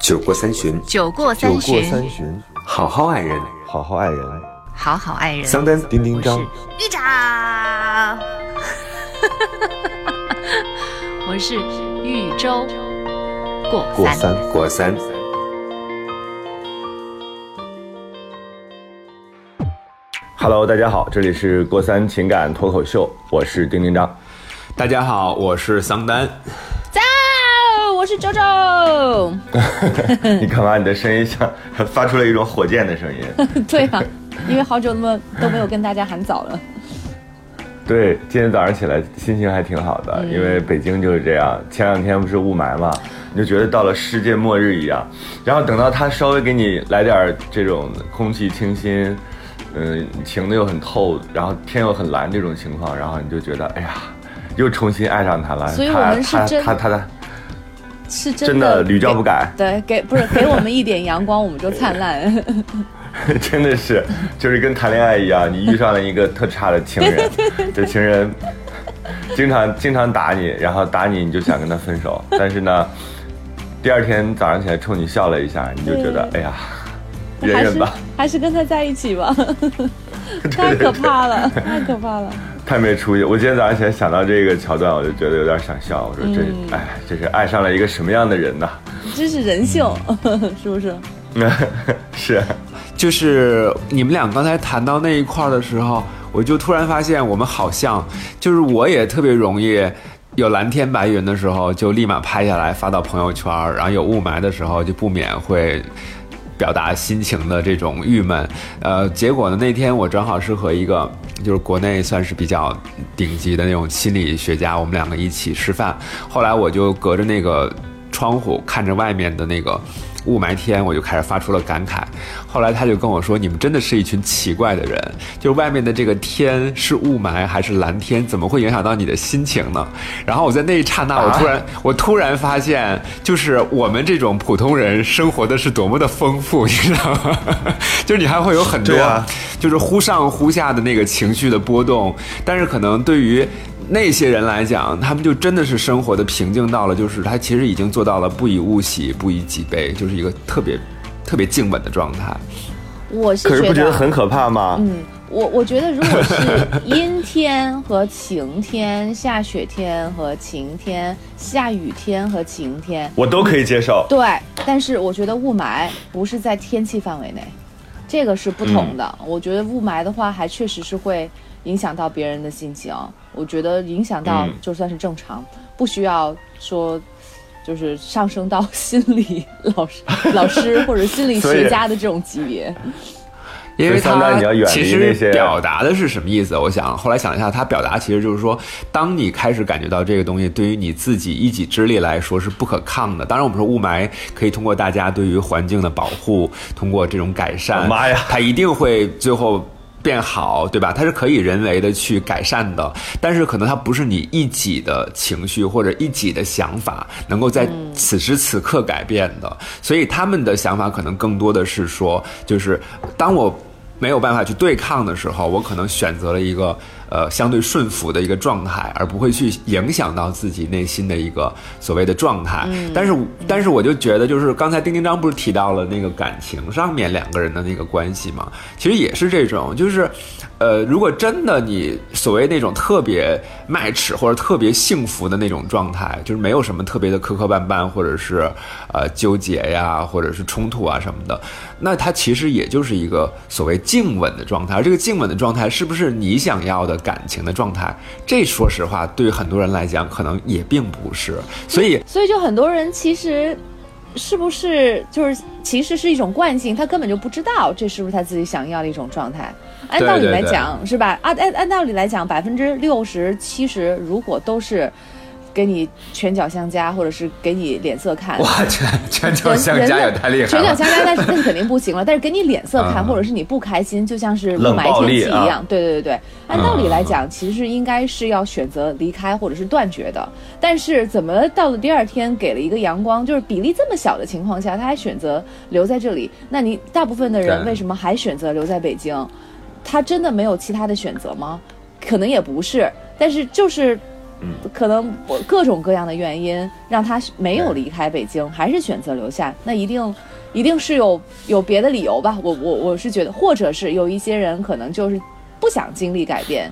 酒过三巡，酒过酒过三巡，好好爱人。好好爱人。好好爱人。桑丹，丁丁张，玉长，我是豫州过三。过三。过三。Hello，大家好，这里是过三情感脱口秀，我是丁丁张。大家好，我是桑丹。是周周。你干嘛？你的声音像发出了一种火箭的声音。对啊，因为好久那么都没有跟大家喊早了。对，今天早上起来心情还挺好的，因为北京就是这样。前两天不是雾霾嘛，你就觉得到了世界末日一样。然后等到它稍微给你来点儿这种空气清新，嗯，晴的又很透，然后天又很蓝这种情况，然后你就觉得，哎呀，又重新爱上它了。所以我们是真它它它是真真的屡教不改。对，给不是给我们一点阳光，我们就灿烂。真的是，就是跟谈恋爱一样，你遇上了一个特差的情人，这情人经常经常打你，然后打你你就想跟他分手，但是呢，第二天早上起来冲你笑了一下，你就觉得哎呀，忍还是忍吧，还是跟他在一起吧，太可怕了，太可怕了。太没出息。我今天早上起来想到这个桥段，我就觉得有点想笑。我说这，嗯哎，这是爱上了一个什么样的人呢？这是人性，是不是？是，就是你们俩刚才谈到那一块儿的时候，我就突然发现我们好像，就是我也特别容易。有蓝天白云的时候，就立马拍下来发到朋友圈儿；然后有雾霾的时候，就不免会表达心情的这种郁闷。呃，结果呢，那天我正好是和一个就是国内算是比较顶级的那种心理学家，我们两个一起吃饭。后来我就隔着那个窗户看着外面的那个雾霾天，我就开始发出了感慨。后来他就跟我说：“你们真的是一群奇怪的人，就外面的这个天是雾霾还是蓝天，怎么会影响到你的心情呢？”然后我在那一刹那，我突然、我突然发现，就是我们这种普通人生活的是多么的丰富，你知道吗？就是你还会有很多，啊就是忽上忽下的那个情绪的波动，但是可能对于。那些人来讲，他们就真的是生活的平静到了，就是他其实已经做到了不以物喜，不以己悲，就是一个特别特别静稳的状态。我是可是不觉得得很可怕吗？嗯，我我觉得如果是阴天和晴天、下雪天和晴天、下雨天和晴天，我都可以接受。对，但是我觉得雾霾不是在天气范围内，这个是不同的。我觉得雾霾的话，还确实是会影响到别人的心情。我觉得影响到嗯就算是正常，不需要说。就是上升到 心理老师、老师或者心理学家的这种级别，因为他其实表达的是什么意思？我想后来想一下，他表达其实就是说，当你开始感觉到这个东西对于你自己一己之力来说是不可抗的。当然，我们说雾霾可以通过大家对于环境的保护，通过这种改善，妈呀它一定会最后。变好，对吧？它是可以人为的去改善的，但是可能它不是你一己的情绪或者一己的想法能够在此时此刻改变的，所以他们的想法可能更多的是说，就是当我没有办法去对抗的时候，我可能选择了一个呃相对顺服的一个状态，而不会去影响到自己内心的一个所谓的状态。但是，但是我就觉得，就是刚才丁丁章不是提到了那个感情上面两个人的那个关系嘛，其实也是这种，就是。呃，如果真的你所谓那种特别麦齿或者特别幸福的那种状态，就是没有什么特别的磕磕绊绊，或者是呃纠结呀，或者是冲突啊什么的，那它其实也就是一个所谓静稳的状态。而这个静稳的状态是不是你想要的感情的状态？这说实话，对于很多人来讲，可能也并不是。所以，所以就很多人其实是不是就是其实是一种惯性，他根本就不知道这是不是他自己想要的一种状态。按道理来讲是吧？按按按道理来讲，百分之六十七十如果都是给你拳脚相加，或者是给你脸色看，哇，拳拳脚相加也的太厉害了。拳脚相加，但是那是肯定不行了。但是给你脸色看，嗯或者是你不开心，就像是雾冷霾天气一样。对对对对，按道理来嗯讲，其实应该是要选择离开或者是断绝的。但是怎么到了第二天给了一个阳光，就是比例这么小的情况下，他还选择留在这里？那你大部分的人为什么还选择留在北京？他真的没有其他的选择吗？可能也不是，但是就是可能我各种各样的原因让他没有离开北京，还是选择留下，那一定一定是有有别的理由吧？我我我是觉得，或者是有一些人可能就是不想经历改变。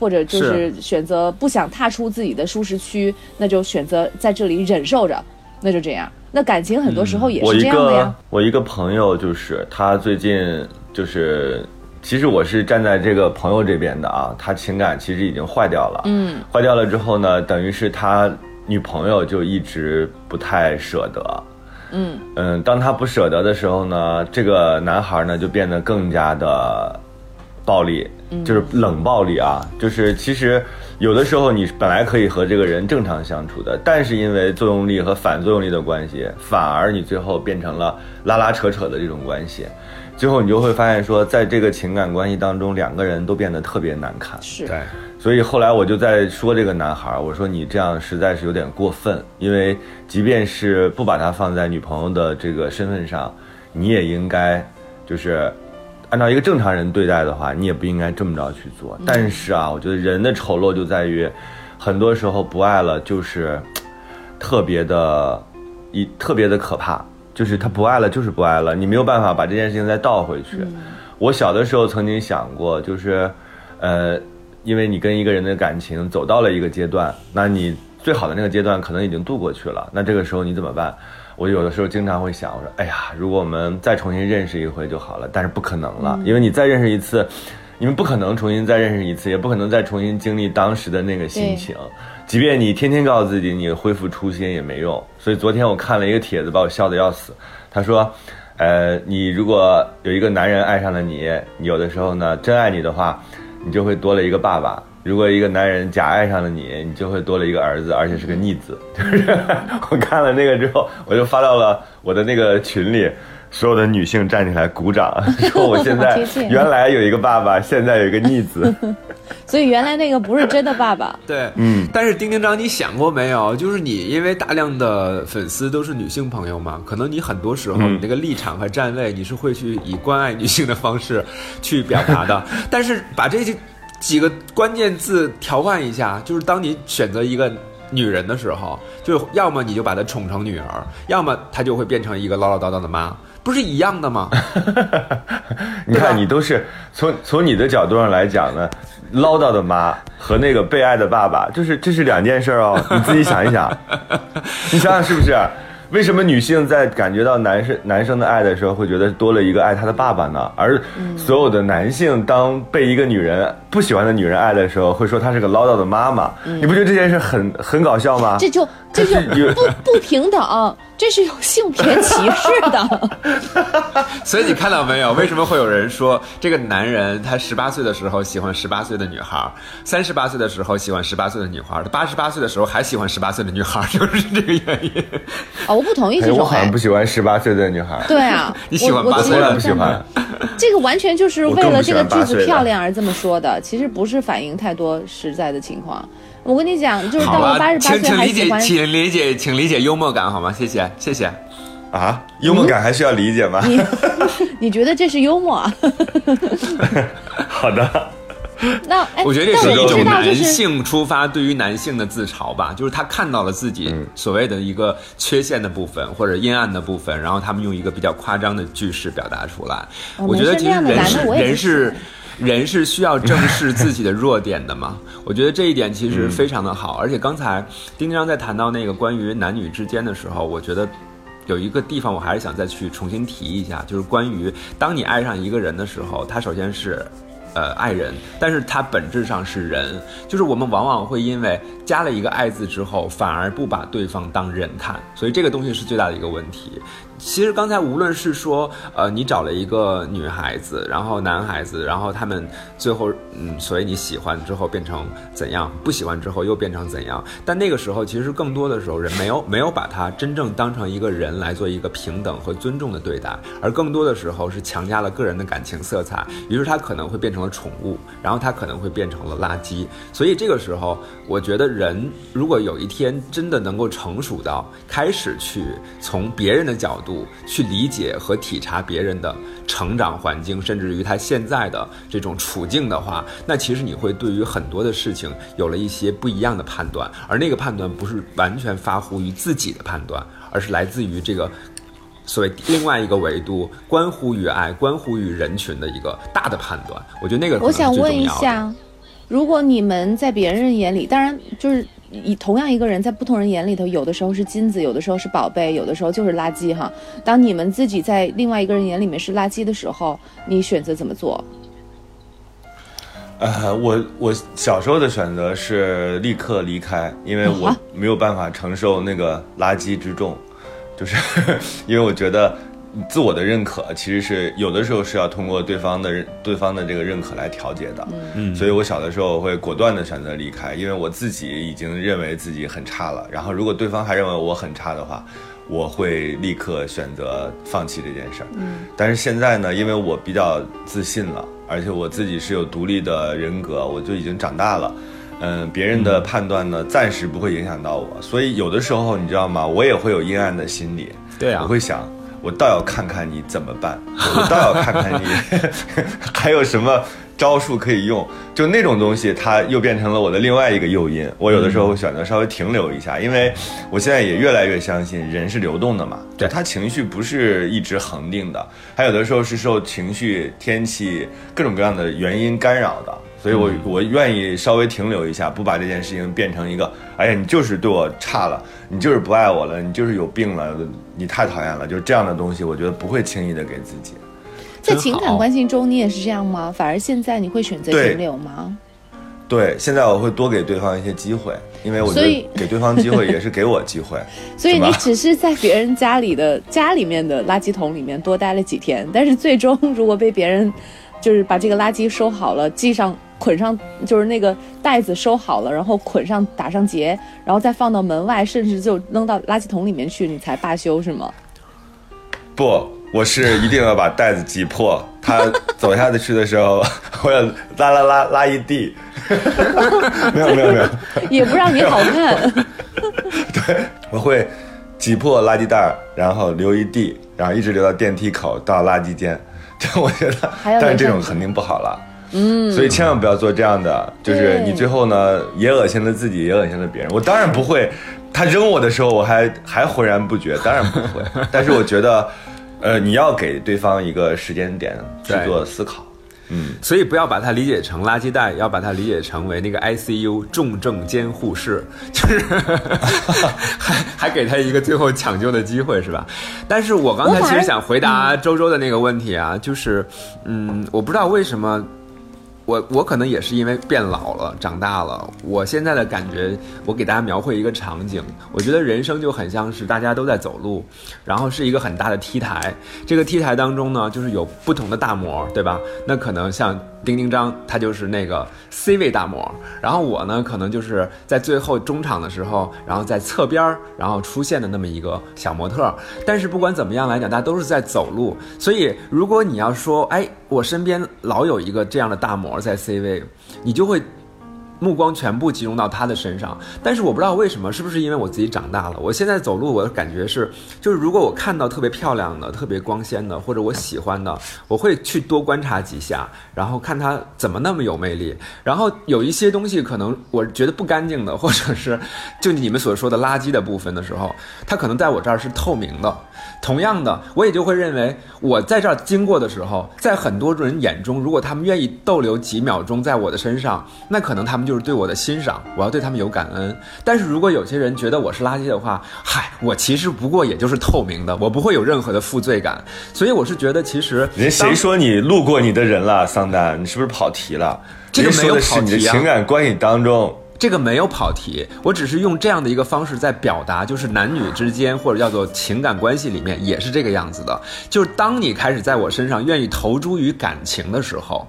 或者就是选择不想踏出自己的舒适区，那就选择在这里忍受着，那就这样。那感情很多时候也是这样的呀。我一个朋友就是他最近就是，其实我是站在这个朋友这边的啊。他情感其实已经坏掉了，嗯，坏掉了之后呢，等于是他女朋友就一直不太舍得，嗯。嗯，当他不舍得的时候呢，这个男孩呢就变得更加的。暴力就是冷暴力啊，就是其实有的时候你本来可以和这个人正常相处的，但是因为作用力和反作用力的关系，反而你最后变成了拉拉扯扯的这种关系，最后你就会发现说，在这个情感关系当中，两个人都变得特别难看。是，对。所以后来我就在说这个男孩，我说你这样实在是有点过分，因为即便是不把他放在女朋友的这个身份上，你也应该就是。按照一个正常人对待的话，你也不应该这么着去做。但是啊，我觉得人的丑陋就在于，很多时候不爱了就是特别的，一特别的可怕。就是他不爱了，就是不爱了，你没有办法把这件事情再倒回去。我小的时候曾经想过，就是，呃，因为你跟一个人的感情走到了一个阶段，那你最好的那个阶段可能已经度过去了，那这个时候你怎么办？我有的时候经常会想，我说，哎呀，如果我们再重新认识一回就好了。但是不可能了，因为你再认识一次，你们不可能重新再认识一次，也不可能再重新经历当时的那个心情。即便你天天告诉自己你恢复初心也没用。所以昨天我看了一个帖子，把我笑得要死。他说，呃，你如果有一个男人爱上了你，有的时候呢，真爱你的话，你就会多了一个爸爸。如果一个男人假爱上了你，你就会多了一个儿子，而且是个逆子。就是我看了那个之后，我就发到了我的那个群里，所有的女性站起来鼓掌，说我现在原来有一个爸爸，现在有一个逆子。所以原来那个不是真的爸爸。对，嗯。但是丁丁章，你想过没有？就是你因为大量的粉丝都是女性朋友嘛，可能你很多时候你那个立场和站位，你是会去以关爱女性的方式 去表达的。但是把这些。几个关键字调换一下，就是当你选择一个女人的时候，就要么你就把她宠成女儿，要么她就会变成一个唠唠叨叨的妈，不是一样的吗？你看，你都是从从你的角度上来讲呢，唠叨的妈和那个被爱的爸爸，就是这是两件事哦。你自己想一想，你想想是不是？为什么女性在感觉到男生男生的爱的时候，会觉得多了一个爱她的爸爸呢？而所有的男性当被一个女人不喜欢的女人爱的时候，会说她是个唠叨的妈妈。你不觉得这件事很很搞笑吗？这就这是不不平等。这是有性别歧视的，所以你看到没有？为什么会有人说这个男人他十八岁的时候喜欢十八岁的女孩，三十八岁的时候喜欢十八岁的女孩，他八十八岁的时候还喜欢十八岁的女孩，就是这个原因。哦，我不同意这种。我好像不喜欢十八岁的女孩。对啊，你喜欢八岁的不喜欢。这个完全就是为了这个句子漂亮而这么说的，其实不是反映太多实在的情况。我跟你讲，就是到了八十八岁还喜欢，请理解，请理解幽默感好吗？谢谢，谢谢。啊，幽默感还需要理解吗？你 你觉得这是幽默？好的。那我觉得这是一种男性出发对于男性的自嘲吧，就是他看到了自己所谓的一个缺陷的部分或者阴暗的部分，然后他们用一个比较夸张的句式表达出来。我觉得其实人是人是。人是需要正视自己的弱点的嘛？我觉得这一点其实非常的好。而且刚才丁丁章在谈到那个关于男女之间的时候，我觉得有一个地方我还是想再去重新提一下，就是关于当你爱上一个人的时候，他首先是。呃，爱人，但是他本质上是人，就是我们往往会因为加了一个爱字之后，反而不把对方当人看，所以这个东西是最大的一个问题。其实刚才无论是说，呃，你找了一个女孩子，然后男孩子，然后他们最后，嗯，所以你喜欢之后变成怎样，不喜欢之后又变成怎样，但那个时候其实更多的时候人没有没有把他真正当成一个人来做一个平等和尊重的对待，而更多的时候是强加了个人的感情色彩，于是他可能会变成。了宠物，然后它可能会变成了垃圾。所以这个时候，我觉得人如果有一天真的能够成熟到开始去从别人的角度度去理解和体察别人的成长环境，甚至于他现在的这种处境的话，那其实你会对于很多的事情有了一些不一样的判断，而那个判断不是完全发乎于自己的判断，而是来自于这个。所谓另外一个维度，关乎于爱、关乎于人群的一个大的判断，我觉得那个我想问一下，如果你们在别人眼里，当然就是以同样一个人在不同人眼里头，有的时候是金子，有的时候是宝贝，有的时候就是垃圾哈。当你们自己在另外一个人眼里面是垃圾的时候，你选择怎么做？呃，我我小时候的选择是立刻离开，因为我啊没有办法承受那个垃圾之重，就是 因为我觉得自我的认可其实是有的时候是要通过对方的认对方的这个认可来调节的，嗯所以我小的时候会果断的选择离开，因为我自己已经认为自己很差了，然后如果对方还认为我很差的话，我会立刻选择放弃这件事儿。嗯，但是现在呢，因为我比较自信了，而且我自己是有独立的人格，我就已经长大了。嗯，别人的判断呢，暂时不会影响到我，所以有的时候你知道吗？我也会有阴暗的心理。对啊我会想，我倒要看看你怎么办，我倒要看看你 还有什么招数可以用。就那种东西，它又变成了我的另外一个诱因。我有的时候会选择稍微停留一下，因为我现在也越来越相信人是流动的嘛，对他情绪不是一直恒定的，还有的时候是受情绪、天气各种各样的原因干扰的。所以我，我愿意稍微停留一下，不把这件事情变成一个，哎呀，你就是对我差了，你就是不爱我了，你就是有病了，你太讨厌了，就是这样的东西，我觉得不会轻易的给自己。在情感关系中，你也是这样吗？反而现在你会选择停留吗？对，现在我会多给对方一些机会，因为我觉得 给对方机会也是给我机会。所以你只是在别人家里的家里面的垃圾桶里面多待了几天，但是最终如果被别人就是把这个垃圾收好了，系上捆上，就是那个袋子收好了，然后捆上打上结，然后再放到门外，甚至就扔到垃圾桶里面去，你才罢休是吗？不，我是一定要把袋子挤破，他走下去的时候，我要拉拉拉拉一地。没有没有没有，也不让你好看。对我会挤破垃圾袋儿，然后留一地，然后一直留到电梯口到垃圾间。但 我觉得，但是这种肯定不好了。嗯，所以千万不要做这样的，就是你最后呢也恶心了自己，也恶心了别人。我当然不会，他扔我的时候我还还浑然不觉，当然不会。但是我觉得，呃，你要给对方一个时间点去做思考。嗯，所以不要把它理解成垃圾袋，要把它理解成为那个 ICU 重症监护室，就是还还给他一个最后抢救的机会，是吧？但是我刚才其实想回答周周的那个问题啊，就是，嗯，我不知道为什么。我我可能也是因为变老了，长大了。我现在的感觉，我给大家描绘一个场景，我觉得人生就很像是大家都在走路，然后是一个很大的 T 台。这个 T 台当中呢，就是有不同的大模，对吧？那可能像丁丁张，他就是那个 C 位大模，然后我呢，可能就是在最后中场的时候，然后在侧边儿，然后出现的那么一个小模特。但是不管怎么样来讲，大家都是在走路，所以如果你要说，哎，我身边老有一个这样的大模在 C 位，你就会。目光全部集中到他的身上，但是我不知道为什么，是不是因为我自己长大了？我现在走路，我的感觉是，就是如果我看到特别漂亮的、特别光鲜的，或者我喜欢的，我会去多观察几下，然后看它怎么那么有魅力。然后有一些东西可能我觉得不干净的，或者是就你们所说的垃圾的部分的时候，它可能在我这儿是透明的。同样的，我也就会认为，我在这儿经过的时候，在很多人眼中，如果他们愿意逗留几秒钟在我的身上，那可能他们就是对我的欣赏，我要对他们有感恩。但是如果有些人觉得我是垃圾的话，嗨，我其实不过也就是透明的，我不会有任何的负罪感。所以我是觉得，其实人谁说你路过你的人了，桑丹？你是不是跑题了？这个没有人家说的是你的跑题啊情感关系当中。这个没有跑题，我只是用这样的一个方式在表达，就是男女之间或者叫做情感关系里面也是这个样子的。就是当你开始在我身上愿意投注于感情的时候，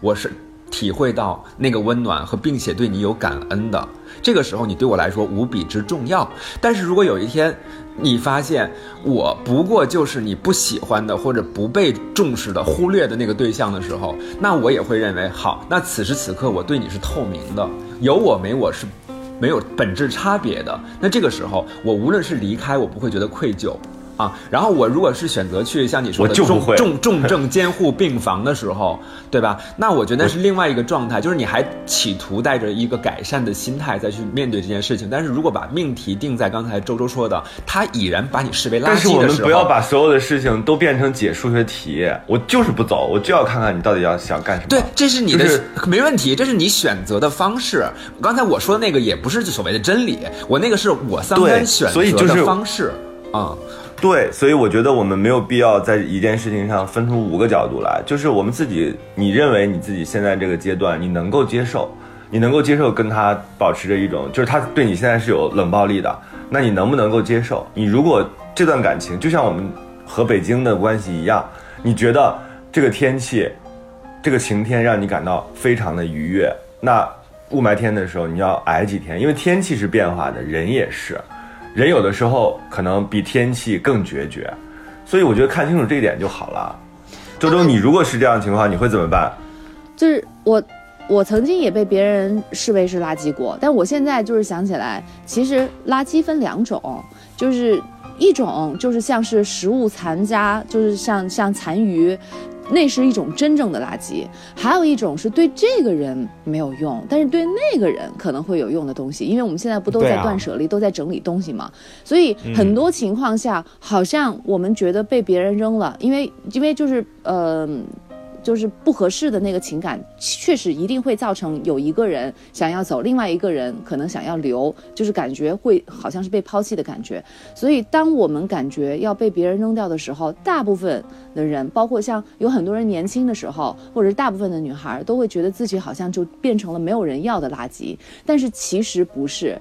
我是体会到那个温暖和并且对你有感恩的。这个时候，你对我来说无比之重要。但是如果有一天，你发现我不过就是你不喜欢的或者不被重视的、忽略的那个对象的时候，那我也会认为，好，那此时此刻我对你是透明的，有我没我是没有本质差别的。那这个时候，我无论是离开，我不会觉得愧疚。啊，然后我如果是选择去像你说的重重重症监护病房的时候，对吧？那我觉得那是另外一个状态，就是你还企图带着一个改善的心态再去面对这件事情。但是如果把命题定在刚才周周说的，他已然把你视为垃圾的时候，但是我们不要把所有的事情都变成解数学题。我就是不走，我就要看看你到底要想干什么。对，这是你的没问题，这是你选择的方式。刚才我说的那个也不是所谓的真理，我那个是我三观选择的方式啊。对，所以我觉得我们没有必要在一件事情上分出五个角度来，就是我们自己，你认为你自己现在这个阶段你能够接受，你能够接受跟他保持着一种，就是他对你现在是有冷暴力的，那你能不能够接受？你如果这段感情就像我们和北京的关系一样，你觉得这个天气，这个晴天让你感到非常的愉悦，那雾霾天的时候你要挨几天，因为天气是变化的，人也是。人有的时候可能比天气更决绝，所以我觉得看清楚这一点就好了。周周，你如果是这样的情况，你会怎么办？就是我，我曾经也被别人视为是垃圾过，但我现在就是想起来，其实垃圾分两种，就是一种就是像是食物残渣，就是像像残余。那是一种真正的垃圾，还有一种是对这个人没有用，但是对那个人可能会有用的东西。因为我们现在不都在断舍离，都在整理东西嘛，所以很多情况下，好像我们觉得被别人扔了，因为因为就是呃。就是不合适的那个情感，确实一定会造成有一个人想要走，另外一个人可能想要留，就是感觉会好像是被抛弃的感觉。所以，当我们感觉要被别人扔掉的时候，大部分的人，包括像有很多人年轻的时候，或者是大部分的女孩，都会觉得自己好像就变成了没有人要的垃圾。但是其实不是。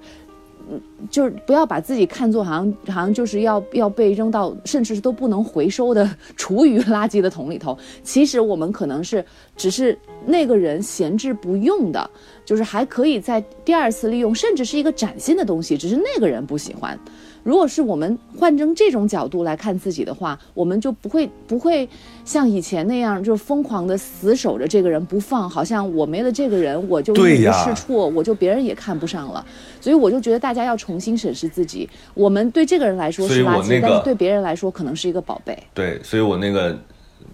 就是不要把自己看作好像好像就是要要被扔到甚至是都不能回收的厨余垃圾的桶里头。其实我们可能是只是那个人闲置不用的，就是还可以在第二次利用，甚至是一个崭新的东西，只是那个人不喜欢。如果是我们换成这种角度来看自己的话，我们就不会不会像以前那样，就疯狂的死守着这个人不放，好像我没了这个人，我就一无是处，我就别人也看不上了。所以我就觉得大家要重新审视自己。我们对这个人来说是垃圾，但是对别人来说可能是一个宝贝。对，所以我那个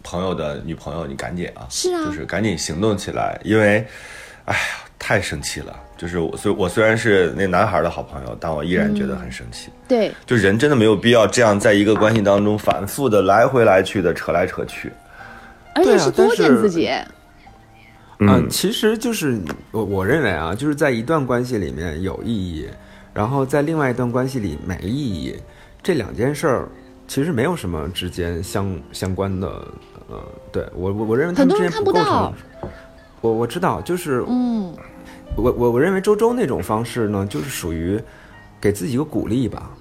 朋友的女朋友，你赶紧啊，是啊，就是赶紧行动起来，因为，哎呀，太生气了。就是我虽我虽然是那男孩的好朋友，但我依然觉得很生气。对，就人真的没有必要这样在一个关系当中反复的来回来去的扯来扯去，而且是作践自己。嗯，其实就是我我认为啊，就是在一段关系里面有意义，然后在另外一段关系里没意义，这两件事儿其实没有什么之间相相关的。呃，对我我我认为他们之间不构成。我我知道，就是嗯。我我我认为周周那种方式呢，就是属于给自己一个鼓励吧。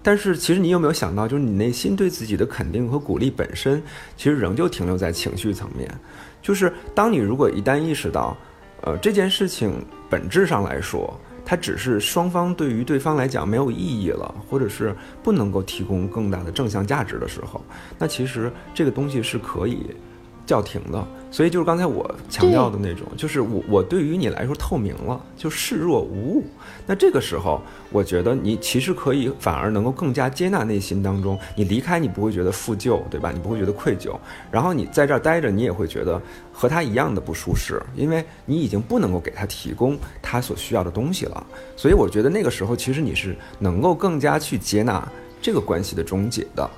但是其实你有没有想到，就是你内心对自己的肯定和鼓励本身，其实仍旧停留在情绪层面。就是当你如果一旦意识到，呃，这件事情本质上来说，它只是双方对于对方来讲没有意义了，或者是不能够提供更大的正向价值的时候，那其实这个东西是可以。叫停的，所以就是刚才我强调的那种，就是我我对于你来说透明了，就视若无物。那这个时候，我觉得你其实可以反而能够更加接纳内心当中，你离开你不会觉得负疚，对吧？你不会觉得愧疚，然后你在这儿待着，你也会觉得和他一样的不舒适，因为你已经不能够给他提供他所需要的东西了。所以我觉得那个时候，其实你是能够更加去接纳这个关系的终结的，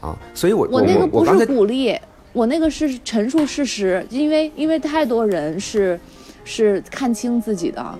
啊。所以我我那个不是鼓励。我那个是陈述事实，因为因为太多人是，是看清自己的，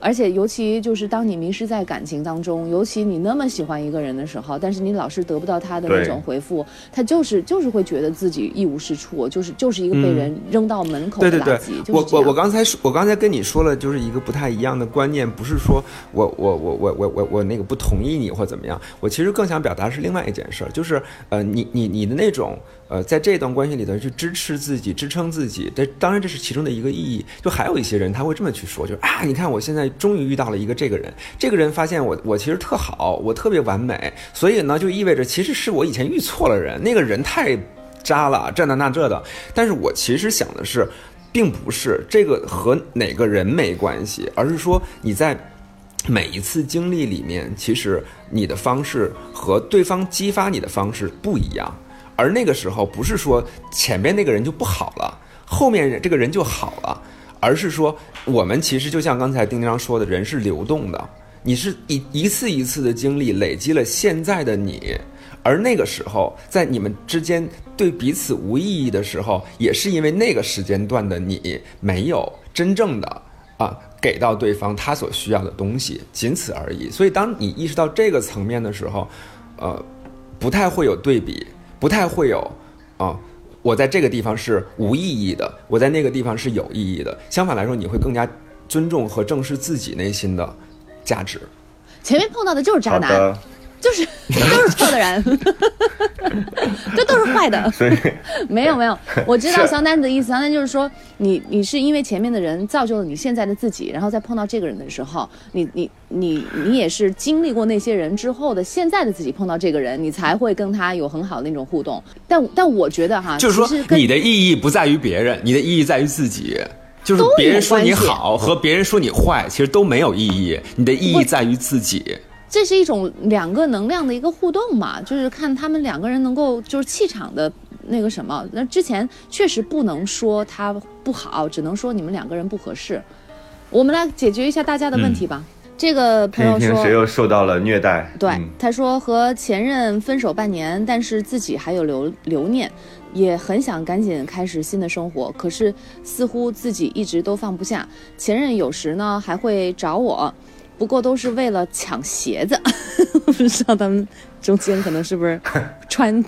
而且尤其就是当你迷失在感情当中，尤其你那么喜欢一个人的时候，但是你老是得不到他的那种回复，他就是就是会觉得自己一无是处，就是就是一个被人扔到门口对对对的垃圾。，就是我我我刚才说，我刚才跟你说了，就是一个不太一样的观念，不是说我我我我我我我那个不同意你或怎么样，我其实更想表达是另外一件事儿，就是呃，你你你的那种呃，在这段关系里头去支持自己、支撑自己，这当然这是其中的一个意义。就还有一些人他会这么去说，就是啊，你看我现在终于遇到了一个这个人，这个人发现我我其实特好，我特别完美，所以呢就意味着其实是我以前遇错了人，那个人太渣了，这那那这的。但是我其实想的是，并不是这个和哪个人没关系，而是说你在每一次经历里面，其实你的方式和对方激发你的方式不一样。而那个时候，不是说前面那个人就不好了，后面这个人就好了，而是说我们其实就像刚才丁丁章说的，人是流动的，你是一一次一次的经历累积了现在的你。而那个时候，在你们之间对彼此无意义的时候，也是因为那个时间段的你没有真正的啊给到对方他所需要的东西，仅此而已。所以，当你意识到这个层面的时候，呃，不太会有对比，不太会有啊。我在这个地方是无意义的，我在那个地方是有意义的。相反来说，你会更加尊重和正视自己内心的价值。前面碰到的就是渣男，就是 都是错的人，这都是坏的。没有没有，我知道是小丹的意思。小丹就是说，你你是因为前面的人造就了你现在的自己，然后再碰到这个人的时候，你你你你也是经历过那些人之后的现在的自己碰到这个人，你才会跟他有很好的那种互动。但但我觉得哈，就是说你的意义不在于别人，你的意义在于自己。就是别人说你好和别人说你坏，其实都没有意义，你的意义在于自己。这是一种两个能量的一个互动嘛，就是看他们两个人能够就是气场的那个什么。那之前确实不能说他不好，只能说你们两个人不合适。我们来解决一下大家的问题吧。这个朋友说，听听谁又受到了虐待？对，嗯他说和前任分手半年，但是自己还有留留念，也很想赶紧开始新的生活，可是似乎自己一直都放不下。前任有时呢还会找我，不过都是为了抢鞋子，不知道他们中间可能是不是 穿。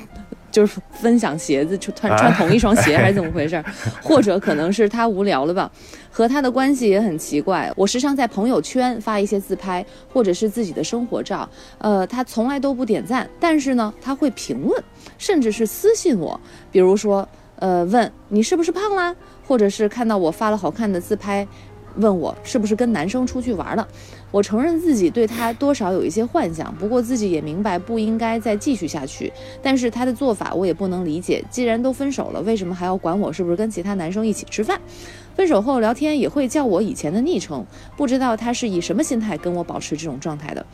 就是分享鞋子，就穿穿同一双鞋还是怎么回事儿？或者可能是他无聊了吧？和他的关系也很奇怪。我时常在朋友圈发一些自拍，或者是自己的生活照，呃，他从来都不点赞，但是呢，他会评论，甚至是私信我，比如说，呃，问你是不是胖啦，或者是看到我发了好看的自拍，问我是不是跟男生出去玩了。我承认自己对他多少有一些幻想，不过自己也明白不应该再继续下去。但是他的做法我也不能理解，既然都分手了，为什么还要管我是不是跟其他男生一起吃饭？分手后聊天也会叫我以前的昵称，不知道他是以什么心态跟我保持这种状态的。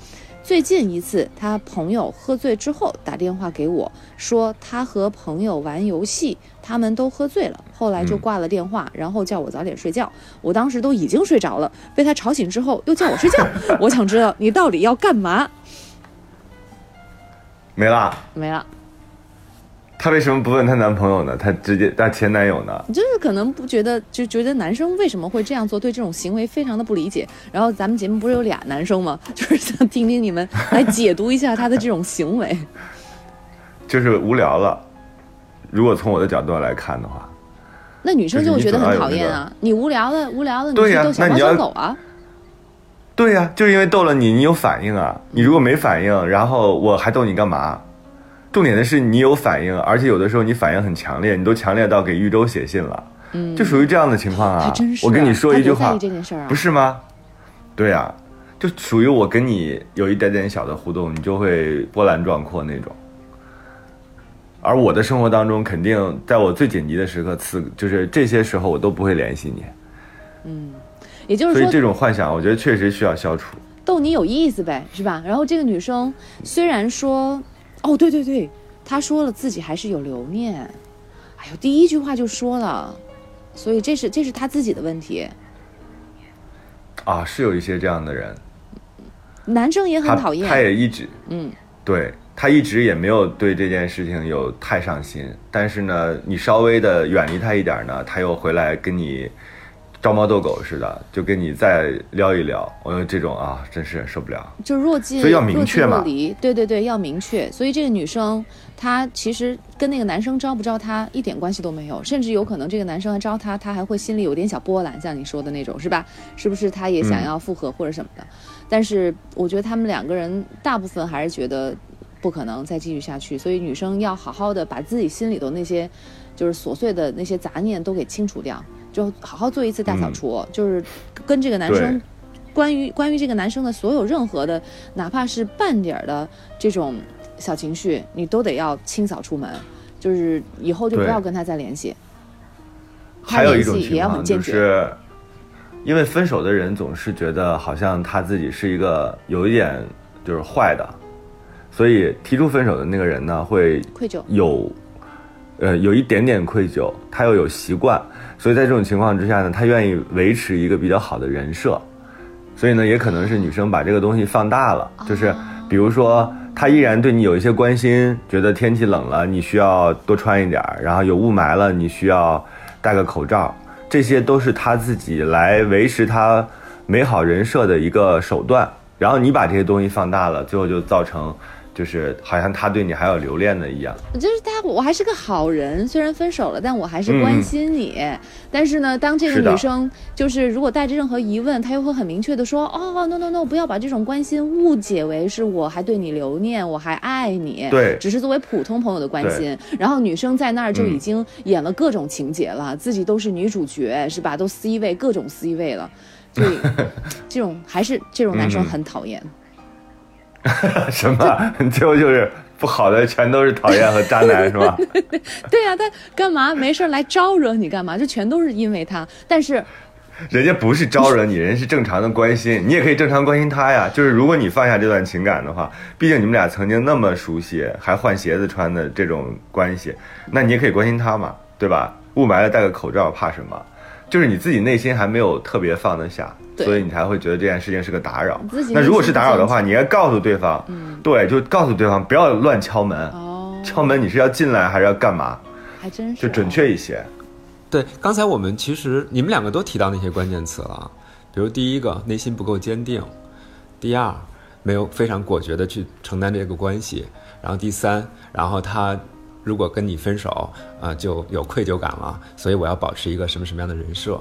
最近一次，他朋友喝醉之后打电话给我，说他和朋友玩游戏，他们都喝醉了，后来就挂了电话，然后叫我早点睡觉。我当时都已经睡着了，被他吵醒之后又叫我睡觉。我想知道你到底要干嘛？没啦。没了，她为什么不问她男朋友呢？她直接她前男友呢？就是可能不觉得，就觉得男生为什么会这样做，对这种行为非常的不理解。然后咱们节目不是有俩男生吗？就是想听听你们来解读一下他的这种行为。就是无聊了。如果从我的角度来看的话，那女生就会觉得很讨厌就是啊！你无聊的无聊的，你对呀去逗小猫那你要小狗啊？对呀、就是因为逗了你，你有反应啊。你如果没反应，然后我还逗你干嘛？重点的是你有反应，而且有的时候你反应很强烈，你都强烈到给豫州写信了，嗯，就属于这样的情况啊还真。是。我跟你说一句话不是吗？对呀、就属于我跟你有一点点小的互动，你就会波澜壮阔那种。而我的生活当中，肯定在我最紧急的时刻，此就是这些时候，我都不会联系你。嗯也就是说所以这种幻想，我觉得确实需要消除。逗你有意思呗，是吧？然后这个女生虽然说，哦，对对对，他说了自己还是有留念，哎呦，第一句话就说了，所以这是这是他自己的问题。啊，是有一些这样的人，男生也很讨厌，他也一直。嗯，对他一直也没有对这件事情有太上心，但是呢，你稍微的远离他一点呢，他又回来跟你招猫逗狗似的，就跟你再撩一撩。我这种啊，真是受不了。就若即所以要明确嘛若离，对对对，要明确。所以这个女生她其实跟那个男生招不招她一点关系都没有，甚至有可能这个男生还招她，她还会心里有点小波澜，像你说的那种，是吧？是不是她也想要复合或者什么的？但是我觉得他们两个人大部分还是觉得不可能再继续下去，所以女生要好好的把自己心里头那些就是琐碎的那些杂念都给清除掉，就好好做一次大扫除，就是跟这个男生。关于关于这个男生的所有任何的，哪怕是半点儿的这种小情绪，你都得要清扫出门，就是以后就不要跟他再联系。还有一种是，因为分手的人总是觉得好像他自己是一个有一点就是坏的，所以提出分手的那个人呢会愧疚。有，呃，有一点点愧疚，他又有习惯，所以在这种情况之下呢，他愿意维持一个比较好的人设，所以呢，也可能是女生把这个东西放大了，就是比如说。他依然对你有一些关心，觉得天气冷了，你需要多穿一点儿，然后有雾霾了，你需要戴个口罩，这些都是他自己来维持他美好人设的一个手段。然后你把这些东西放大了，最后就造成，就是好像他对你还有留恋的一样。就是他，我还是个好人，虽然分手了，但我还是关心你。但是呢，当这个女生就是如果带着任何疑问，她又会很明确的说：“哦，no no no，不要把这种关心误解为是我还对你留念，我还爱你。”对只是作为普通朋友的关心。然后女生在那儿就已经演了各种情节了，自己都是女主角，是吧？都 C 位，各种 C 位了。所以 这种还是这种男生很讨厌。什么？最后就是不好的全都是讨厌和渣男，是吧？对呀、他干嘛没事来招惹你干嘛？就全都是因为他。但是人家不是招惹你，人家是正常的关心，你也可以正常关心他呀。就是如果你放下这段情感的话，毕竟你们俩曾经那么熟悉，还换鞋子穿的这种关系，那你也可以关心他嘛，对吧？雾霾了戴个口罩怕什么？就是你自己内心还没有特别放得下，所以你才会觉得这件事情是个打扰。那如果是打扰的话，你应该告诉对方，对，就告诉对方不要乱敲门。哦，敲门你是要进来还是要干嘛？还真是就准确一些。对，刚才我们其实你们两个都提到那些关键词了，比如第一个内心不够坚定，第二没有非常果决的去承担这个关系，然后第三，然后他如果跟你分手啊、就有愧疚感了，所以我要保持一个什么什么样的人设。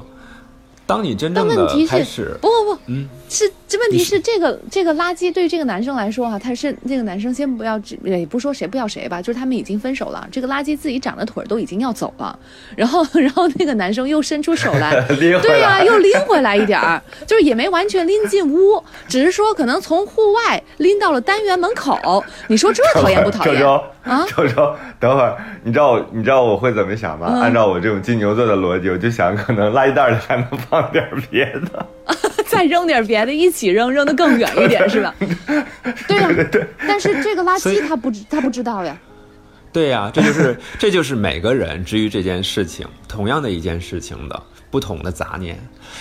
当你真正的问题是开始，不不不，嗯，是这问题是这个这个垃圾对于这个男生来说哈、他是那个男生先不要指也不说谁不要谁吧，就是他们已经分手了，这个垃圾自己长的腿儿都已经要走了，然后 然后那个男生又伸出手来 对呀、来又拎回来一点儿，就是也没完全拎进屋，只是说可能从户外拎到了单元门口，你说这讨厌不讨厌？周周啊周周，等会儿，你知道我你知道我会怎么想吗？嗯按照我这种金牛座的逻辑，我就想可能垃圾袋里还能放点别的。再扔点别的，一起扔，扔得更远一点，是吧？对呀、但是这个垃圾他不知他不知道呀。对呀、这就是 这就是每个人至于这件事情同样的一件事情的不同的杂念。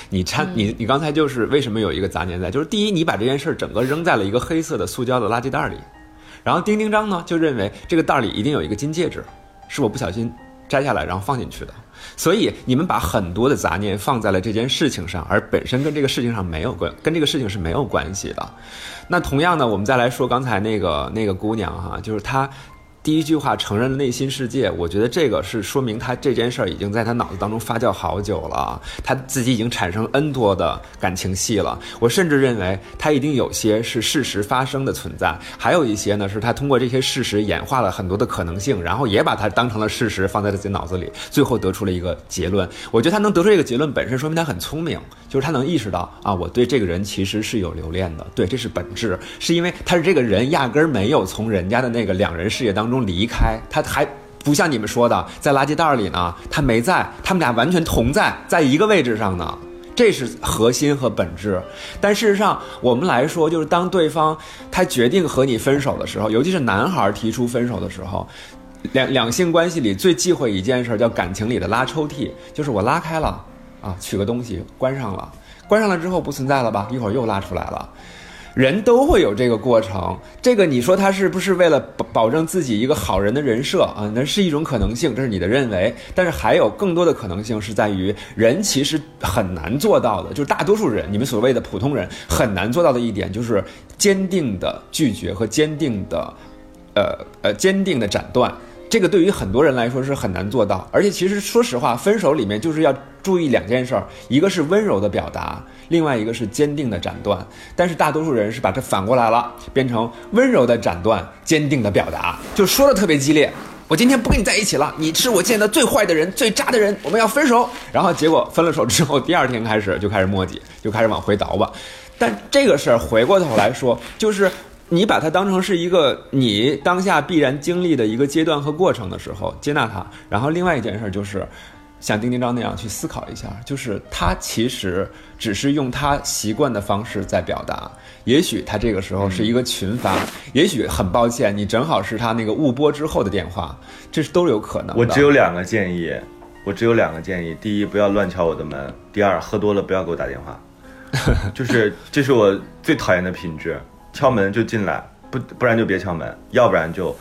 你掺你你刚才就是为什么有一个杂念在？就是第一，你把这件事儿整个扔在了一个黑色的塑胶的垃圾袋里，然后丁丁张呢就认为这个袋里一定有一个金戒指，是我不小心摘下来然后放进去的。所以你们把很多的杂念放在了这件事情上，而本身跟这个事情上没有关，跟这个事情是没有关系的。那同样呢，我们再来说刚才那个那个姑娘哈，就是她。第一句话承认了内心世界，我觉得这个是说明他这件事儿已经在他脑子当中发酵好久了，他自己已经产生 N 多的感情戏了。我甚至认为他一定有些是事实发生的存在，还有一些呢是他通过这些事实演化了很多的可能性，然后也把它当成了事实放在自己脑子里，最后得出了一个结论。我觉得他能得出这个结论本身说明他很聪明，就是他能意识到啊，我对这个人其实是有留恋的，对，这是本质，是因为他是这个人压根儿没有从人家的那个两人世界当中离开，他还。不像你们说的，在垃圾袋里呢，他没在，他们俩完全同在，在一个位置上呢，这是核心和本质。但事实上，我们来说，就是当对方他决定和你分手的时候，尤其是男孩提出分手的时候，两两性关系里最忌讳一件事，叫感情里的拉抽屉，就是我拉开了啊，取个东西关上了，关上了之后不存在了吧？一会儿又拉出来了。人都会有这个过程，这个你说他是不是为了保保证自己一个好人的人设啊？那是一种可能性，这是你的认为。但是还有更多的可能性是在于，人其实很难做到的，就是大多数人，你们所谓的普通人很难做到的一点，就是坚定的拒绝和坚定的，呃呃，坚定的斩断。这个对于很多人来说是很难做到，而且其实说实话，分手里面就是要注意两件事儿，一个是温柔的表达，另外一个是坚定的斩断。但是大多数人是把这反过来了，变成温柔的斩断，坚定的表达，就说的特别激烈。我今天不跟你在一起了，你是我见的最坏的人、最渣的人，我们要分手。然后结果分了手之后，第二天开始就开始磨叽，就开始往回倒吧。但这个事儿回过头来说，就是。你把它当成是一个你当下必然经历的一个阶段和过程的时候，接纳它。然后另外一件事就是，像丁丁章那样去思考一下，就是他其实只是用他习惯的方式在表达。也许他这个时候是一个群发，也许很抱歉，你正好是他那个误拨之后的电话，这是都有可能。我只有两个建议，我只有两个建议：第一，不要乱敲我的门；第二，喝多了不要给我打电话。就是这是我最讨厌的品质。敲门就进来，不不然就别敲门，要不然就，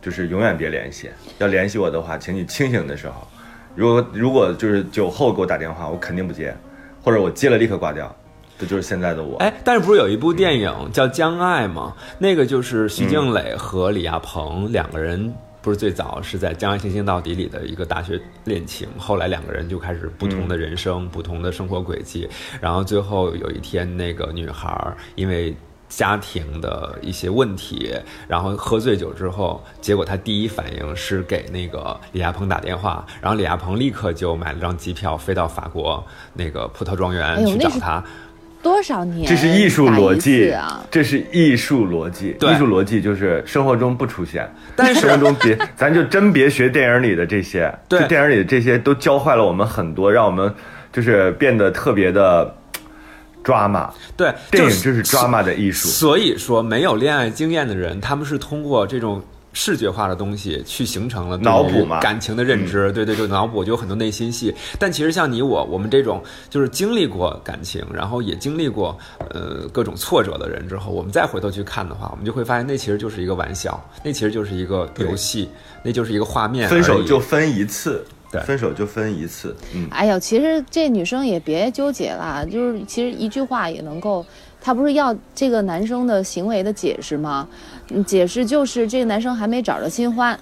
就是永远别联系。要联系我的话，请你清醒的时候。如果如果就是酒后给我打电话，我肯定不接，或者我接了立刻挂掉。这就是现在的我。哎，但是不是有一部电影叫《将爱》吗？那个就是徐静蕾和李亚鹏两个人，不是最早是在《将爱进行到底》里的一个大学恋情，后来两个人就开始不同的人生、不同的生活轨迹，然后最后有一天那个女孩因为。家庭的一些问题，然后喝醉酒之后，结果他第一反应是给那个李亚鹏打电话，然后李亚鹏立刻就买了张机票飞到法国那个葡萄庄园去找他。多少年？这是艺术逻辑啊！这是艺术逻辑，艺术逻辑就是生活中不出现，但是生活中别，咱就真别学电影里的这些。对，电影里的这些都教坏了我们很多，让我们就是变得特别的。抓马，对，电影就是抓马的艺术。所以说，没有恋爱经验的人，他们是通过这种视觉化的东西去形成了脑补嘛感情的认知。对对，就脑补，就有很多内心戏。但其实像你我，我们这种就是经历过感情，然后也经历过呃各种挫折的人之后，我们再回头去看的话，我们就会发现，那其实就是一个玩笑，那其实就是一个游戏，那就是一个画面。分手就分一次。分手就分一次，嗯，哎呦，其实这女生也别纠结了，就是其实一句话也能够，她不是要这个男生的行为的解释吗？解释就是这个男生还没找着新欢。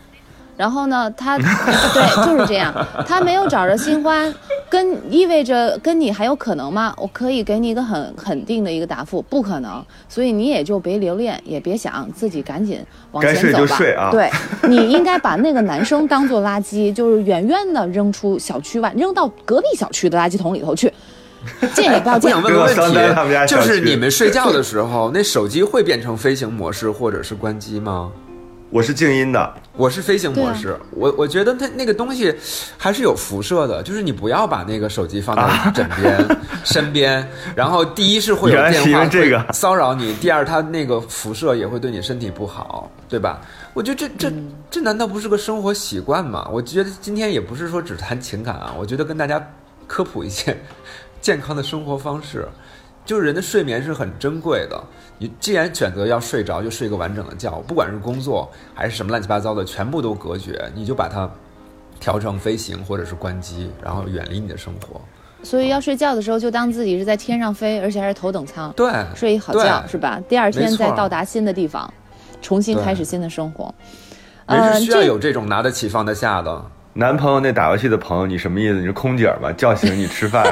然后呢，他 对就是这样，他没有找着新欢，跟意味着跟你还有可能吗？我可以给你一个很肯定的一个答复，不可能。所以你也就别留恋，也别想自己赶紧往前走吧。啊！对，你应该把那个男生当做垃圾，就是远远的扔出小区外，扔到隔壁小区的垃圾桶里头去，见也不要见。我想问个问题，就是你们睡觉的时候，那手机会变成飞行模式或者是关机吗？我是静音的，我是飞行模式。我我觉得它那个东西还是有辐射的，就是你不要把那个手机放在枕边、身边。然后第一是会有电话骚扰你，第二它那个辐射也会对你身体不好，对吧？我觉得这这这难道不是个生活习惯吗？我觉得今天也不是说只谈情感啊，我觉得跟大家科普一些 健康的生活方式。就是人的睡眠是很珍贵的，你既然选择要睡着，就睡个完整的觉，不管是工作还是什么乱七八糟的，全部都隔绝，你就把它调成飞行或者是关机，然后远离你的生活。所以要睡觉的时候，就当自己是在天上飞，而且还是头等舱，对，睡一好觉是吧？第二天再到达新的地方，重新开始新的生活。人是需要有这种拿得起放得下的。男朋友那打游戏的朋友，你什么意思？你是空姐吧？叫醒你吃饭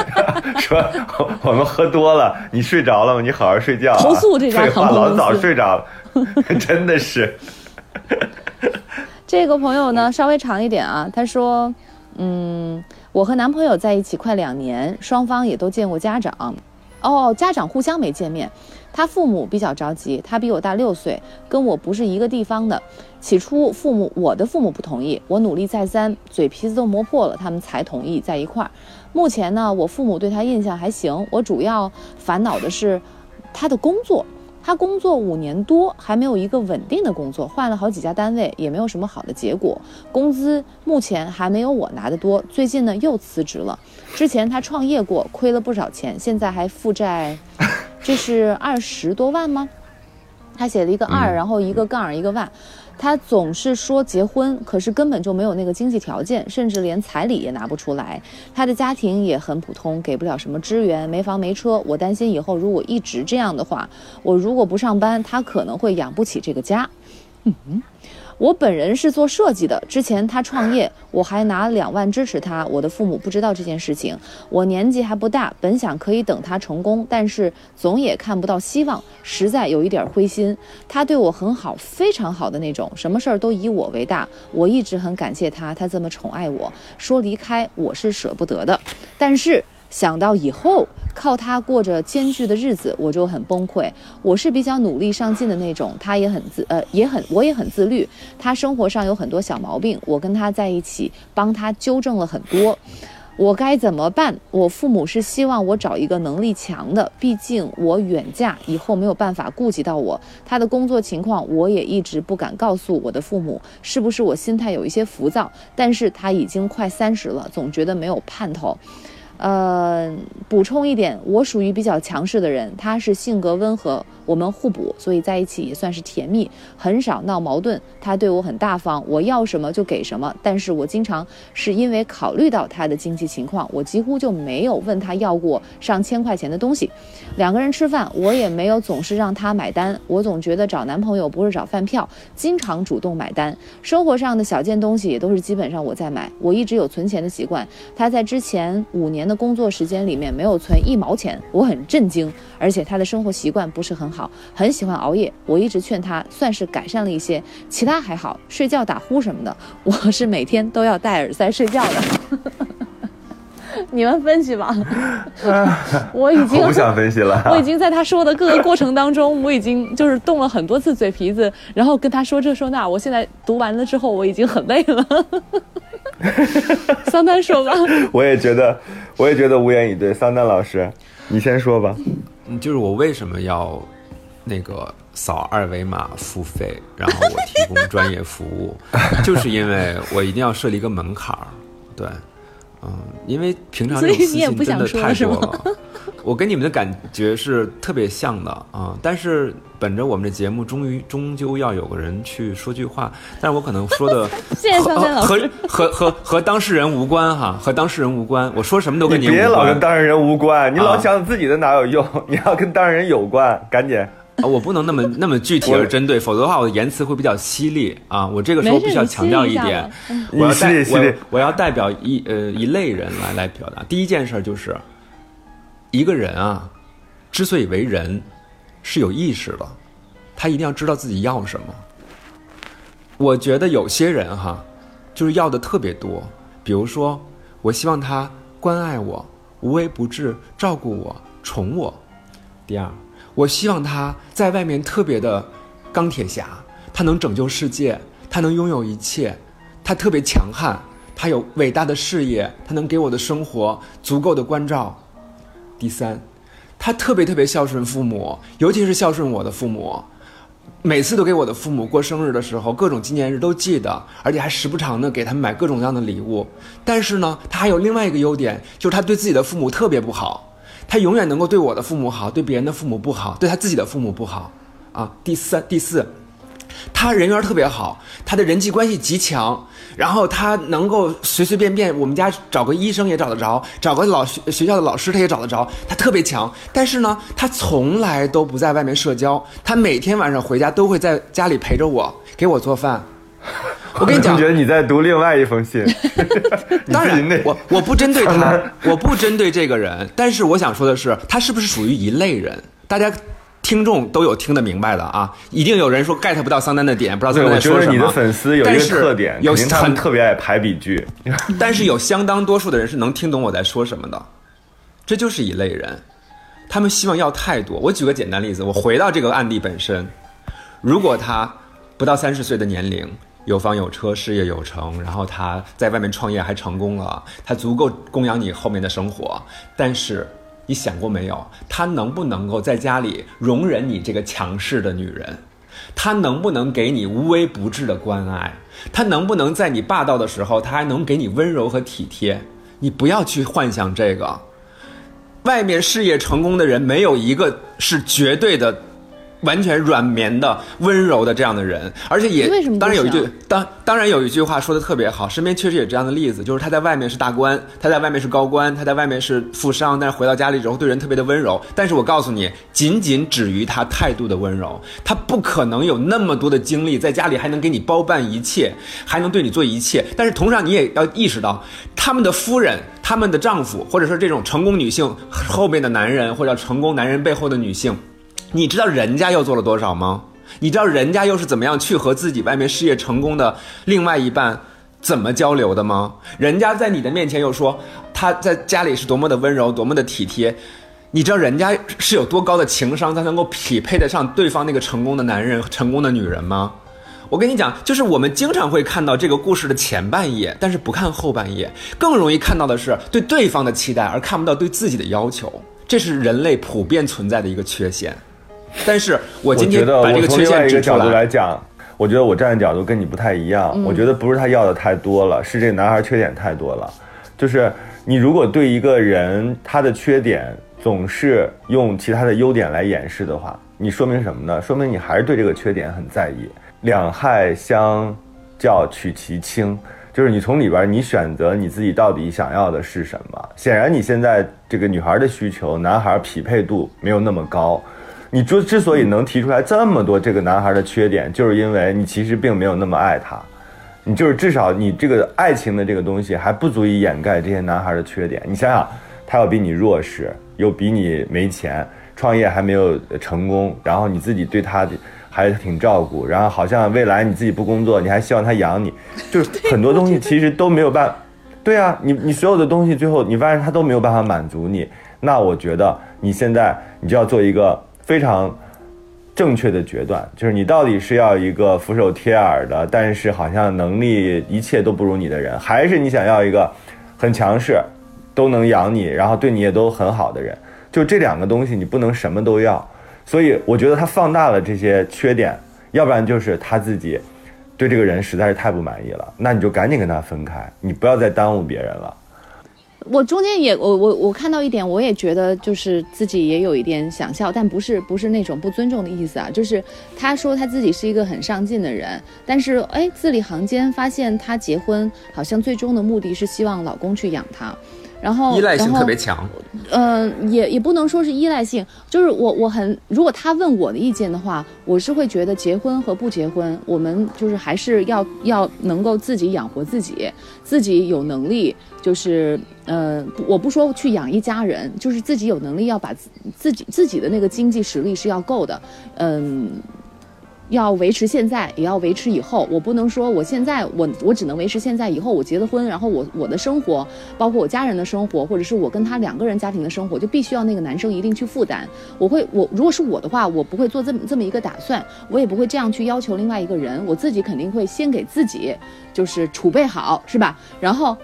是吧？说我们喝多了，你睡着了吗？你好好睡觉。投诉这家航空。老早睡着了，真的是。这个朋友呢，稍微长一点啊。他说：“嗯，我和男朋友在一起快两年，双方也都见过家长。哦，家长互相没见面。”他父母比较着急，他比我大六岁，跟我不是一个地方的。起初，父母我的父母不同意，我努力再三，嘴皮子都磨破了，他们才同意在一块儿。目前呢，我父母对他印象还行。我主要烦恼的是他的工作，他工作五年多，还没有一个稳定的工作，换了好几家单位，也没有什么好的结果，工资目前还没有我拿的多。最近呢，又辞职了。之前他创业过，亏了不少钱，现在还负债。这是二十多万吗？他写了一个二，嗯然后一个杠一个万。他总是说结婚，可是根本就没有那个经济条件，甚至连彩礼也拿不出来。他的家庭也很普通，给不了什么支援，没房没车。我担心以后如果一直这样的话，我如果不上班，他可能会养不起这个家。嗯 我本人是做设计的，之前他创业，我还拿两万支持他。我的父母不知道这件事情，我年纪还不大，本想可以等他成功，但是总也看不到希望，实在有一点灰心。他对我很好，非常好的那种，什么事儿都以我为大。我一直很感谢他，他这么宠爱我。说离开我是舍不得的，但是想到以后靠他过着艰巨的日子，我就很崩溃。我是比较努力上进的那种，他也很自呃也很我也很自律。他生活上有很多小毛病，我跟他在一起帮他纠正了很多。我该怎么办？我父母是希望我找一个能力强的，毕竟我远嫁以后没有办法顾及到我。他的工作情况我也一直不敢告诉我的父母，是不是我心态有一些浮躁？但是他已经快三十了，总觉得没有盼头。呃，补充一点，我属于比较强势的人，他是性格温和，我们互补，所以在一起也算是甜蜜，很少闹矛盾。他对我很大方，我要什么就给什么。但是我经常是因为考虑到他的经济情况，我几乎就没有问他要过上千块钱的东西。两个人吃饭，我也没有总是让他买单，我总觉得找男朋友不是找饭票，经常主动买单。生活上的小件东西也都是基本上我在买，我一直有存钱的习惯。他在之前五年的工作时间里面没有存一毛钱，我很震惊。而且他的生活习惯不是很好，很喜欢熬夜。我一直劝他，算是改善了一些，其他还好，睡觉打呼什么的，我是每天都要戴耳塞睡觉的。你们分析吧，我已经我不想分析了。我已经在他说的各个过程当中，我已经就是动了很多次嘴皮子，然后跟他说这说那。我现在读完了之后，我已经很累了。桑丹说吧，我也觉得，我也觉得无言以对。桑丹老师，你先说吧。嗯就是我为什么要那个扫二维码付费，然后我提供专业服务，就是因为我一定要设立一个门槛儿，对，嗯，因为平常这种私信真的太多了。我跟你们的感觉是特别像的啊、但是本着我们的节目，终于终究要有个人去说句话，但是我可能说的 谢谢桑丹老和师。和和和和当事人无关哈，和当事人无关，我说什么都跟你。别老跟当事人无关，你老啊想自己的哪有用？你要跟当事人有关，赶紧。啊，我不能那么那么具体而针对，否则的话我的言辞会比较犀利啊。我这个时候必须要强调一点，我要代我我要代表一呃一类人来来表达。第一件事儿就是，一个人啊，之所以为人，是有意识的，他一定要知道自己要什么。我觉得有些人哈，就是要的特别多，比如说，我希望他关爱我，无微不至，照顾我，宠我。第二，我希望他在外面特别的钢铁侠，他能拯救世界，他能拥有一切，他特别强悍，他有伟大的事业，他能给我的生活足够的关照。第三，他特别特别孝顺父母，尤其是孝顺我的父母。每次都给我的父母过生日的时候，各种纪念日都记得，而且还时不常的给他们买各种各样的礼物。但是呢，他还有另外一个优点，就是他对自己的父母特别不好，他永远能够对我的父母好，对别人的父母不好，对他自己的父母不好。啊，第三、第四，他人缘特别好，他的人际关系极强，然后他能够随随便便，我们家找个医生也找得着，找个老学学校的老师他也找得着，他特别强。但是呢，他从来都不在外面社交，他每天晚上回家都会在家里陪着我，给我做饭。我跟你讲觉，得你在读另外一封信。当然我我不针对他，我不针对这个人，但是我想说的是，他是不是属于一类人？大家听众都有听得明白的啊，一定有人说 get 不到桑丹的点，不知道对，桑丹我在说什么。粉丝有一个特点，有肯定他们很特别爱排比句。但是有相当多数的人是能听懂我在说什么的，这就是一类人，他们希望要太多。我举个简单例子，我回到这个案例本身，如果他不到三十岁的年龄，有房有车，事业有成，然后他在外面创业还成功了，他足够供养你后面的生活，但是。你想过没有，他能不能够在家里容忍你这个强势的女人？他能不能给你无微不至的关爱？他能不能在你霸道的时候，他还能给你温柔和体贴？你不要去幻想这个。外面事业成功的人，没有一个是绝对的。完全软绵的、温柔的这样的人，而且也当然有一句当当然有一句话说的特别好，身边确实有这样的例子，就是他在外面是大官，他在外面是高官，他在外面是富商，但是回到家里之后对人特别的温柔。但是我告诉你，仅仅止于他态度的温柔，他不可能有那么多的精力在家里还能给你包办一切，还能对你做一切。但是同时上你也要意识到，他们的夫人、他们的丈夫，或者说这种成功女性后面的男人，或者成功男人背后的女性。你知道人家又做了多少吗？你知道人家又是怎么样去和自己外面事业成功的另外一半怎么交流的吗？人家在你的面前又说他在家里是多么的温柔，多么的体贴。你知道人家是有多高的情商，才能够匹配得上对方那个成功的男人、成功的女人吗？我跟你讲，就是我们经常会看到这个故事的前半页，但是不看后半页，更容易看到的是对对方的期待，而看不到对自己的要求。这是人类普遍存在的一个缺陷。但是我今觉得天把这我从另外个缺陷指出一个角度来来，讲，我觉得我站的角度跟你不太一样。我觉得不是他要的太多了，是这个男孩缺点太多了。就是你如果对一个人他的缺点总是用其他的优点来掩饰的话，你说明什么呢？说明你还是对这个缺点很在意。两害相较取其轻，就是你从里边你选择你自己到底想要的是什么。显然你现在这个女孩的需求，男孩匹配度没有那么高。你之之所以能提出来这么多这个男孩的缺点，就是因为你其实并没有那么爱他，你就是至少你这个爱情的这个东西还不足以掩盖这些男孩的缺点。你想想，他要比你弱势，又比你没钱，创业还没有成功，然后你自己对他还挺照顾，然后好像未来你自己不工作，你还希望他养你，就是很多东西其实都没有办。对啊，你你所有的东西最后你发现他都没有办法满足你，那我觉得你现在你就要做一个非常正确的决断，就是你到底是要一个俯首帖耳的，但是好像能力一切都不如你的人，还是你想要一个很强势，都能养你，然后对你也都很好的人？就这两个东西，你不能什么都要。所以我觉得他放大了这些缺点，要不然就是他自己对这个人实在是太不满意了，那你就赶紧跟他分开，你不要再耽误别人了。我中间也我我我看到一点，我也觉得就是自己也有一点想笑，但不是不是那种不尊重的意思啊，就是他说他自己是一个很上进的人，但是哎字里行间发现他结婚好像最终的目的是希望老公去养他，然后依赖性特别强。嗯，也也不能说是依赖性，就是我我很，如果他问我的意见的话，我是会觉得结婚和不结婚，我们就是还是要要能够自己养活自己，自己有能力，就是呃，我不说去养一家人，就是自己有能力要把自自己自己的那个经济实力是要够的，嗯。要维持现在，也要维持以后。我不能说我现在我我只能维持现在，以后我结了婚，然后我我的生活，包括我家人的生活，或者是我跟他两个人家庭的生活，就必须要那个男生一定去负担。我会我如果是我的话，我不会做这么这么一个打算，我也不会这样去要求另外一个人。我自己肯定会先给自己就是储备好，是吧？然后。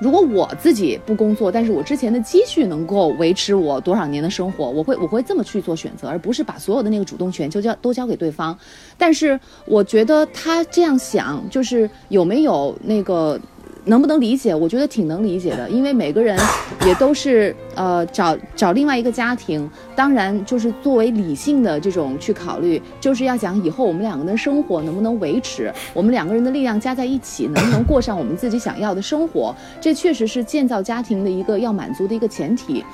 如果我自己不工作，但是我之前的积蓄能够维持我多少年的生活，我会我会这么去做选择，而不是把所有的那个主动权就交都交给对方。但是我觉得他这样想，就是有没有那个能不能理解？我觉得挺能理解的，因为每个人也都是呃找找另外一个家庭，当然就是作为理性的这种去考虑，就是要讲以后我们两个人的生活能不能维持，我们两个人的力量加在一起，能不能过上我们自己想要的生活，这确实是建造家庭的一个要满足的一个前提。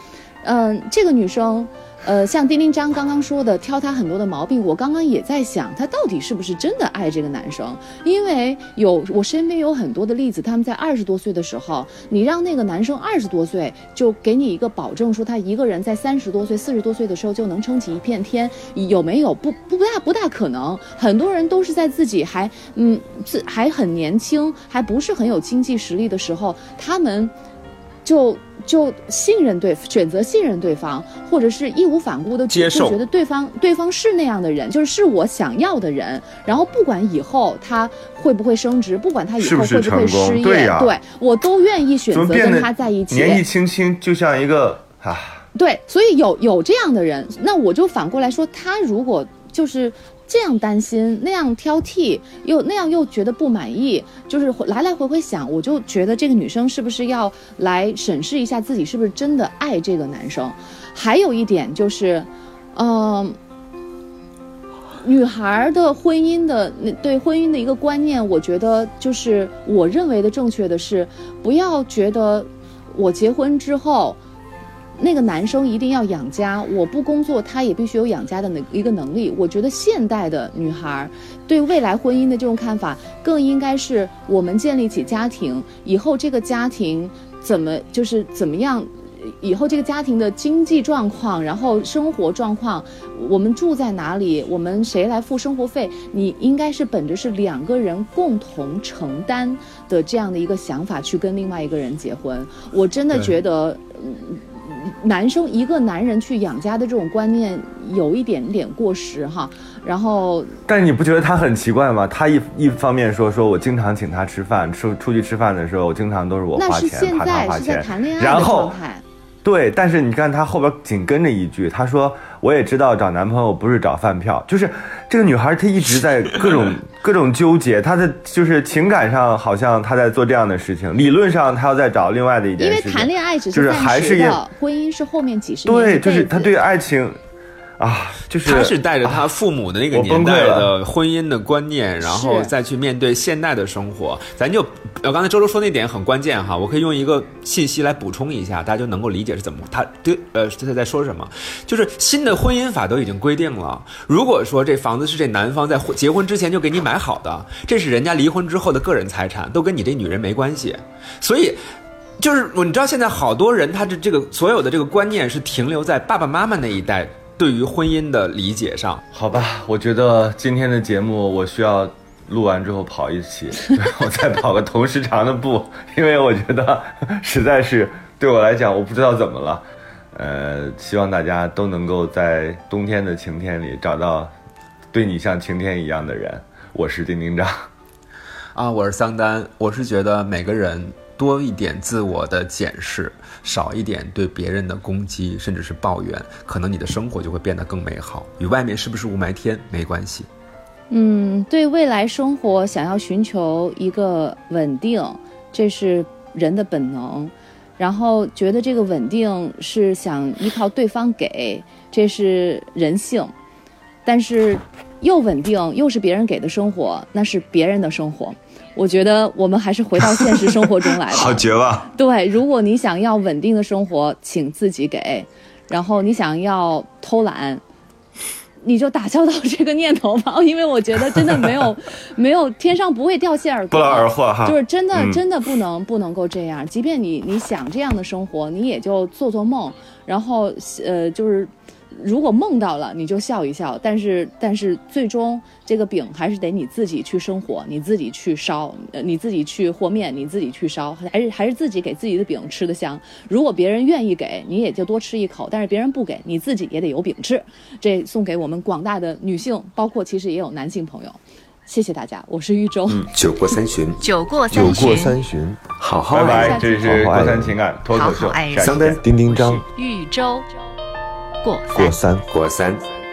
嗯，这个女生，呃，像丁丁张刚刚说的，挑她很多的毛病，我刚刚也在想，她到底是不是真的爱这个男生？因为有我身边有很多的例子，他们在二十多岁的时候，你让那个男生二十多岁就给你一个保证，说他一个人在三十多岁、四十多岁的时候就能撑起一片天，有没有？不不不大不大可能。很多人都是在自己还嗯自还很年轻，还不是很有经济实力的时候，他们就。就信任对，选择信任对方，或者是义无反顾的接受觉得对方对方是那样的人，就是是我想要的人。然后不管以后他会不会升职，不管他以后会不会失业，对我都愿意选择跟他在一起。年纪轻轻就像一个啊，对，所以有有这样的人，那我就反过来说，他如果就是这样担心，那样挑剔，又那样又觉得不满意，就是来来回回想，我就觉得这个女生是不是要来审视一下自己是不是真的爱这个男生。还有一点就是，嗯、女孩的婚姻的那对婚姻的一个观念，我觉得就是我认为的正确的是，不要觉得我结婚之后。那个男生一定要养家，我不工作，他也必须有养家的那一个能力。我觉得现代的女孩对未来婚姻的这种看法，更应该是我们建立起家庭以后，这个家庭怎么就是怎么样，以后这个家庭的经济状况，然后生活状况，我们住在哪里，我们谁来付生活费，你应该是本着是两个人共同承担的这样的一个想法去跟另外一个人结婚。我真的觉得。嗯男生一个男人去养家的这种观念有一点点过时哈，然后但你不觉得他很奇怪吗？他一一方面说说我经常请他吃饭，出出去吃饭的时候，我经常都是我那是花钱，怕他现在花钱是在谈恋。爱的然后。对，但是你看他后边紧跟着一句，他说我也知道找男朋友不是找饭票，就是这个女孩她一直在各种 各种纠结，她的就是情感上好像她在做这样的事情，理论上她要在找另外的一件因为事情，谈恋爱只就是暂还是婚姻是后面几十年对，就是她对爱情啊，就是他是带着他父母的那个年代的婚姻的观念，然后再去面对现代的生活。咱就，呃，刚才周周说那点很关键哈，我可以用一个信息来补充一下，大家就能够理解是怎么他对呃他在说什么。就是新的婚姻法都已经规定了，如果说这房子是这男方在婚结婚之前就给你买好的，这是人家离婚之后的个人财产，都跟你这女人没关系，所以。就是我，你知道现在好多人，他的这个所有的这个观念是停留在爸爸妈妈那一代对于婚姻的理解上。好吧，我觉得今天的节目我需要录完之后跑一期，然后再跑个同时长的步，因为我觉得实在是对我来讲，我不知道怎么了。呃，希望大家都能够在冬天的晴天里找到对你像晴天一样的人。我是丁丁张，啊，我是桑丹，我是觉得每个人多一点自我的检视，少一点对别人的攻击，甚至是抱怨，可能你的生活就会变得更美好。与外面是不是雾霾天没关系。嗯，对未来生活想要寻求一个稳定，这是人的本能。然后觉得这个稳定是想依靠对方给，这是人性。但是又稳定又是别人给的生活，那是别人的生活。我觉得我们还是回到现实生活中来吧。好绝望。对，如果你想要稳定的生活，请自己给；然后你想要偷懒，你就打消到这个念头吧。因为我觉得真的没有，没有天上不会掉馅儿，不劳而获哈。就是真的嗯真的不能不能够这样。即便你你想这样的生活，你也就做做梦，然后呃就是。如果梦到了，你就笑一笑，但是但是最终这个饼还是得你自己去生火，你自己去烧，呃，你自己去和面，你自己去烧，还是还是自己给自己的饼吃的香。如果别人愿意给，你也就多吃一口；但是别人不给，你自己也得有饼吃。这送给我们广大的女性，包括其实也有男性朋友。谢谢大家，我是玉州。酒过三巡，酒过三巡，过三巡，好好拜爱拜，这是过三情感脱口秀好好爱，人下期桑丹见。丁丁张玉州过三过三。过三。